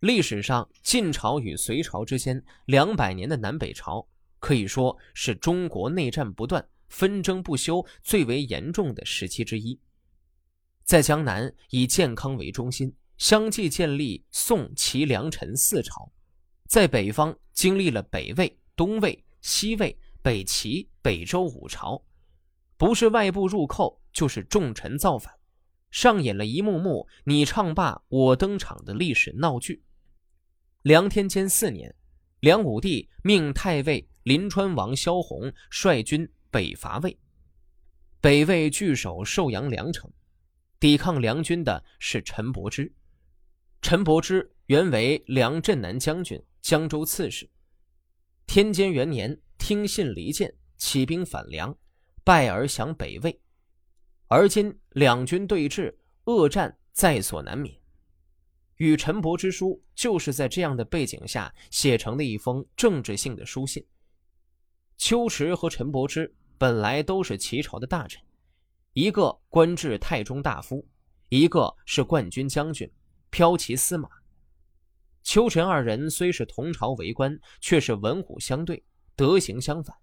历史上，晋朝与隋朝之间两百年的南北朝，可以说是中国内战不断、纷争不休最为严重的时期之一。在江南以建康为中心，相继建立宋、齐、梁、陈四朝；在北方经历了北魏、东魏、西魏、北齐、北周五朝，不是外部入寇，就是重臣造反。上演了一幕幕你唱罢我登场的历史闹剧。梁天监四年，梁武帝命太尉临川王萧红率军北伐魏。北魏据守寿阳梁城，抵抗梁军的是陈伯之。陈伯之原为梁镇南将军、江州刺史。天监元年，听信离间，起兵反梁，败而降北魏。而今两军对峙，恶战在所难免。与陈伯之书就是在这样的背景下写成的一封政治性的书信。秋池和陈伯之本来都是齐朝的大臣，一个官至太中大夫，一个是冠军将军、骠骑司马。秋陈二人虽是同朝为官，却是文武相对，德行相反。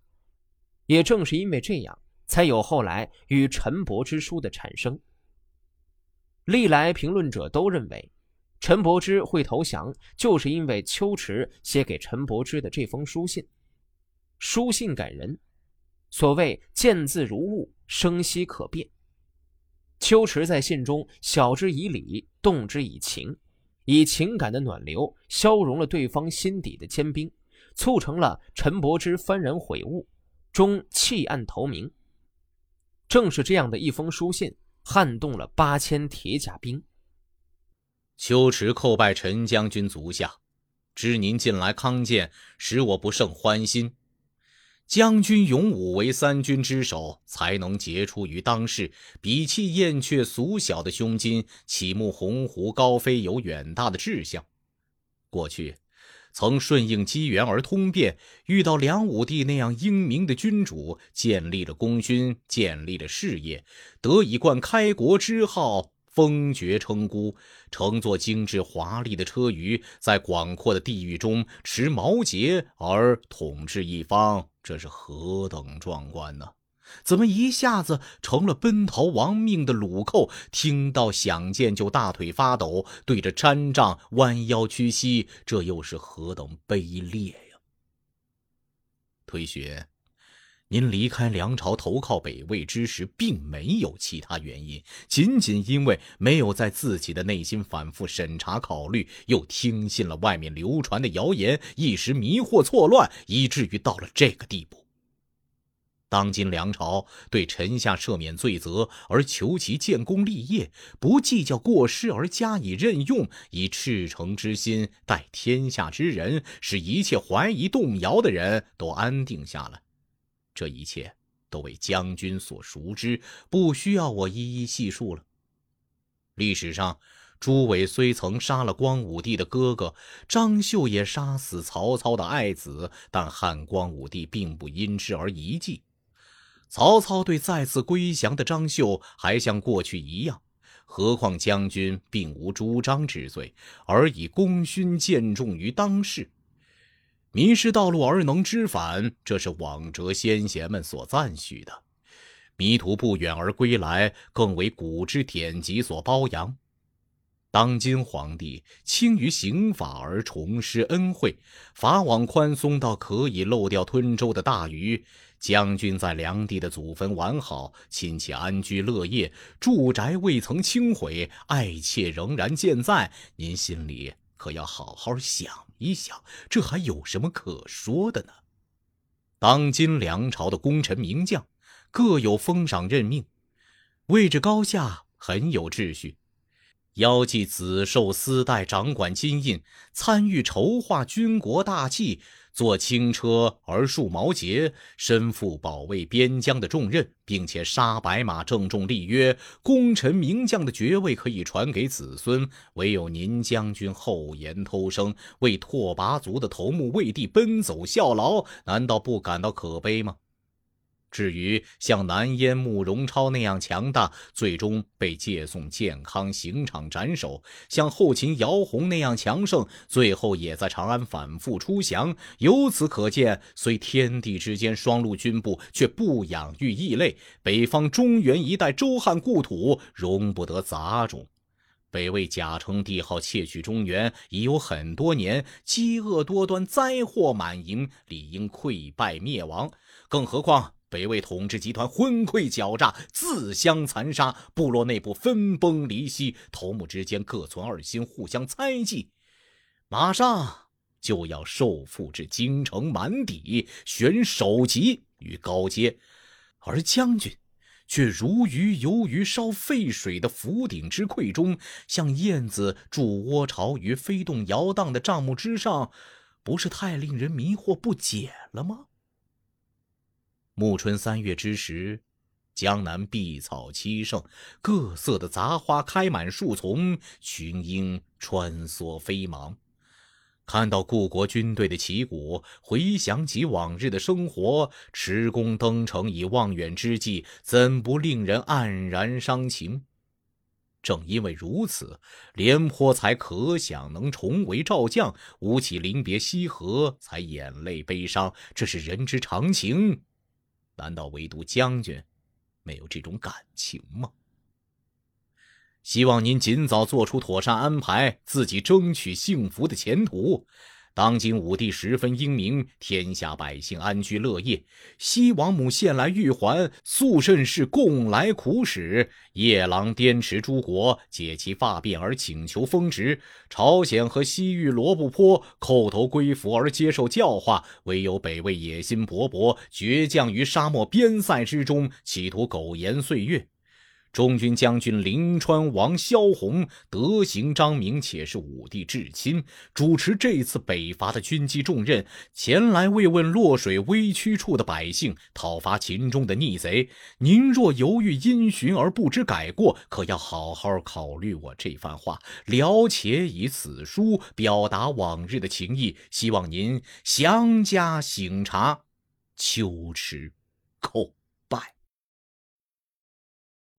也正是因为这样。才有后来与陈伯之书的产生。历来评论者都认为，陈伯之会投降，就是因为秋池写给陈伯之的这封书信。书信感人，所谓见字如晤，生息可辨。秋池在信中晓之以理，动之以情，以情感的暖流消融了对方心底的坚冰，促成了陈伯之幡然悔悟，终弃暗投明。正是这样的一封书信，撼动了八千铁甲兵。秋池叩拜陈将军足下，知您近来康健，使我不胜欢心。将军勇武为三军之首，才能杰出于当世，比气燕雀俗小的胸襟，启目鸿鹄高飞，有远大的志向。过去。曾顺应机缘而通变，遇到梁武帝那样英明的君主，建立了功勋，建立了事业，得以冠开国之号，封爵称孤，乘坐精致华丽的车舆，在广阔的地域中持毛节而统治一方，这是何等壮观呢？怎么一下子成了奔逃亡命的鲁寇？听到响箭就大腿发抖，对着毡帐弯腰屈膝，这又是何等卑劣呀！推学，您离开梁朝投靠北魏之时，并没有其他原因，仅仅因为没有在自己的内心反复审查考虑，又听信了外面流传的谣言，一时迷惑错乱，以至于到了这个地步。当今梁朝对臣下赦免罪责，而求其建功立业，不计较过失而加以任用，以赤诚之心待天下之人，使一切怀疑动摇的人都安定下来。这一切都为将军所熟知，不需要我一一细述了。历史上，朱伟虽曾杀了光武帝的哥哥，张绣也杀死曹操的爱子，但汉光武帝并不因之而遗迹。曹操对再次归降的张绣还像过去一样，何况将军并无主张之罪，而以功勋见重于当世，迷失道路而能知返，这是往哲先贤们所赞许的；迷途不远而归来，更为古之典籍所褒扬。当今皇帝轻于刑法而重施恩惠，法网宽松到可以漏掉吞舟的大鱼。将军在梁帝的祖坟完好，亲戚安居乐业，住宅未曾轻毁，爱妾仍然健在。您心里可要好好想一想，这还有什么可说的呢？当今梁朝的功臣名将，各有封赏任命，位置高下，很有秩序。腰系紫绶丝带，掌管金印，参与筹划军国大计。坐轻车而束毛节，身负保卫边疆的重任，并且杀白马郑重立约，功臣名将的爵位可以传给子孙。唯有您将军厚颜偷生，为拓跋族的头目魏帝奔走效劳，难道不感到可悲吗？至于像南燕慕容超那样强大，最终被借送健康刑场斩首；像后秦姚泓那样强盛，最后也在长安反复出降。由此可见，虽天地之间双陆军部，却不养育异类。北方中原一带周汉故土，容不得杂种。北魏假称帝号窃取中原已有很多年，饥饿多端，灾祸满盈，理应溃败灭亡。更何况。北魏统治集团昏聩狡诈，自相残杀，部落内部分崩离析，头目之间各存二心，互相猜忌。马上就要受缚至京城满底，选首级于高阶，而将军却如鱼游于烧沸水的釜鼎之溃中，像燕子筑窝巢于飞动摇荡的帐幕之上，不是太令人迷惑不解了吗？暮春三月之时，江南碧草栖盛，各色的杂花开满树丛，群鹰穿梭飞忙。看到故国军队的旗鼓，回想起往日的生活，持弓登城以望远之计，怎不令人黯然伤情？正因为如此，廉颇才可想能重为赵将；吴起临别西河，才眼泪悲伤。这是人之常情。难道唯独将军没有这种感情吗？希望您尽早做出妥善安排，自己争取幸福的前途。当今武帝十分英明，天下百姓安居乐业。西王母献来玉环，肃慎氏共来苦使。夜郎滇池诸国解其发辫而请求封职。朝鲜和西域罗布泊叩头归服而接受教化。唯有北魏野心勃勃，倔强于沙漠边塞之中，企图苟延岁月。中军将军临川王萧红德行彰明，且是武帝至亲，主持这次北伐的军机重任，前来慰问洛水危区处的百姓，讨伐秦中的逆贼。您若犹豫因循而不知改过，可要好好考虑我这番话，了且以此书表达往日的情谊，希望您详加省察，秋池叩。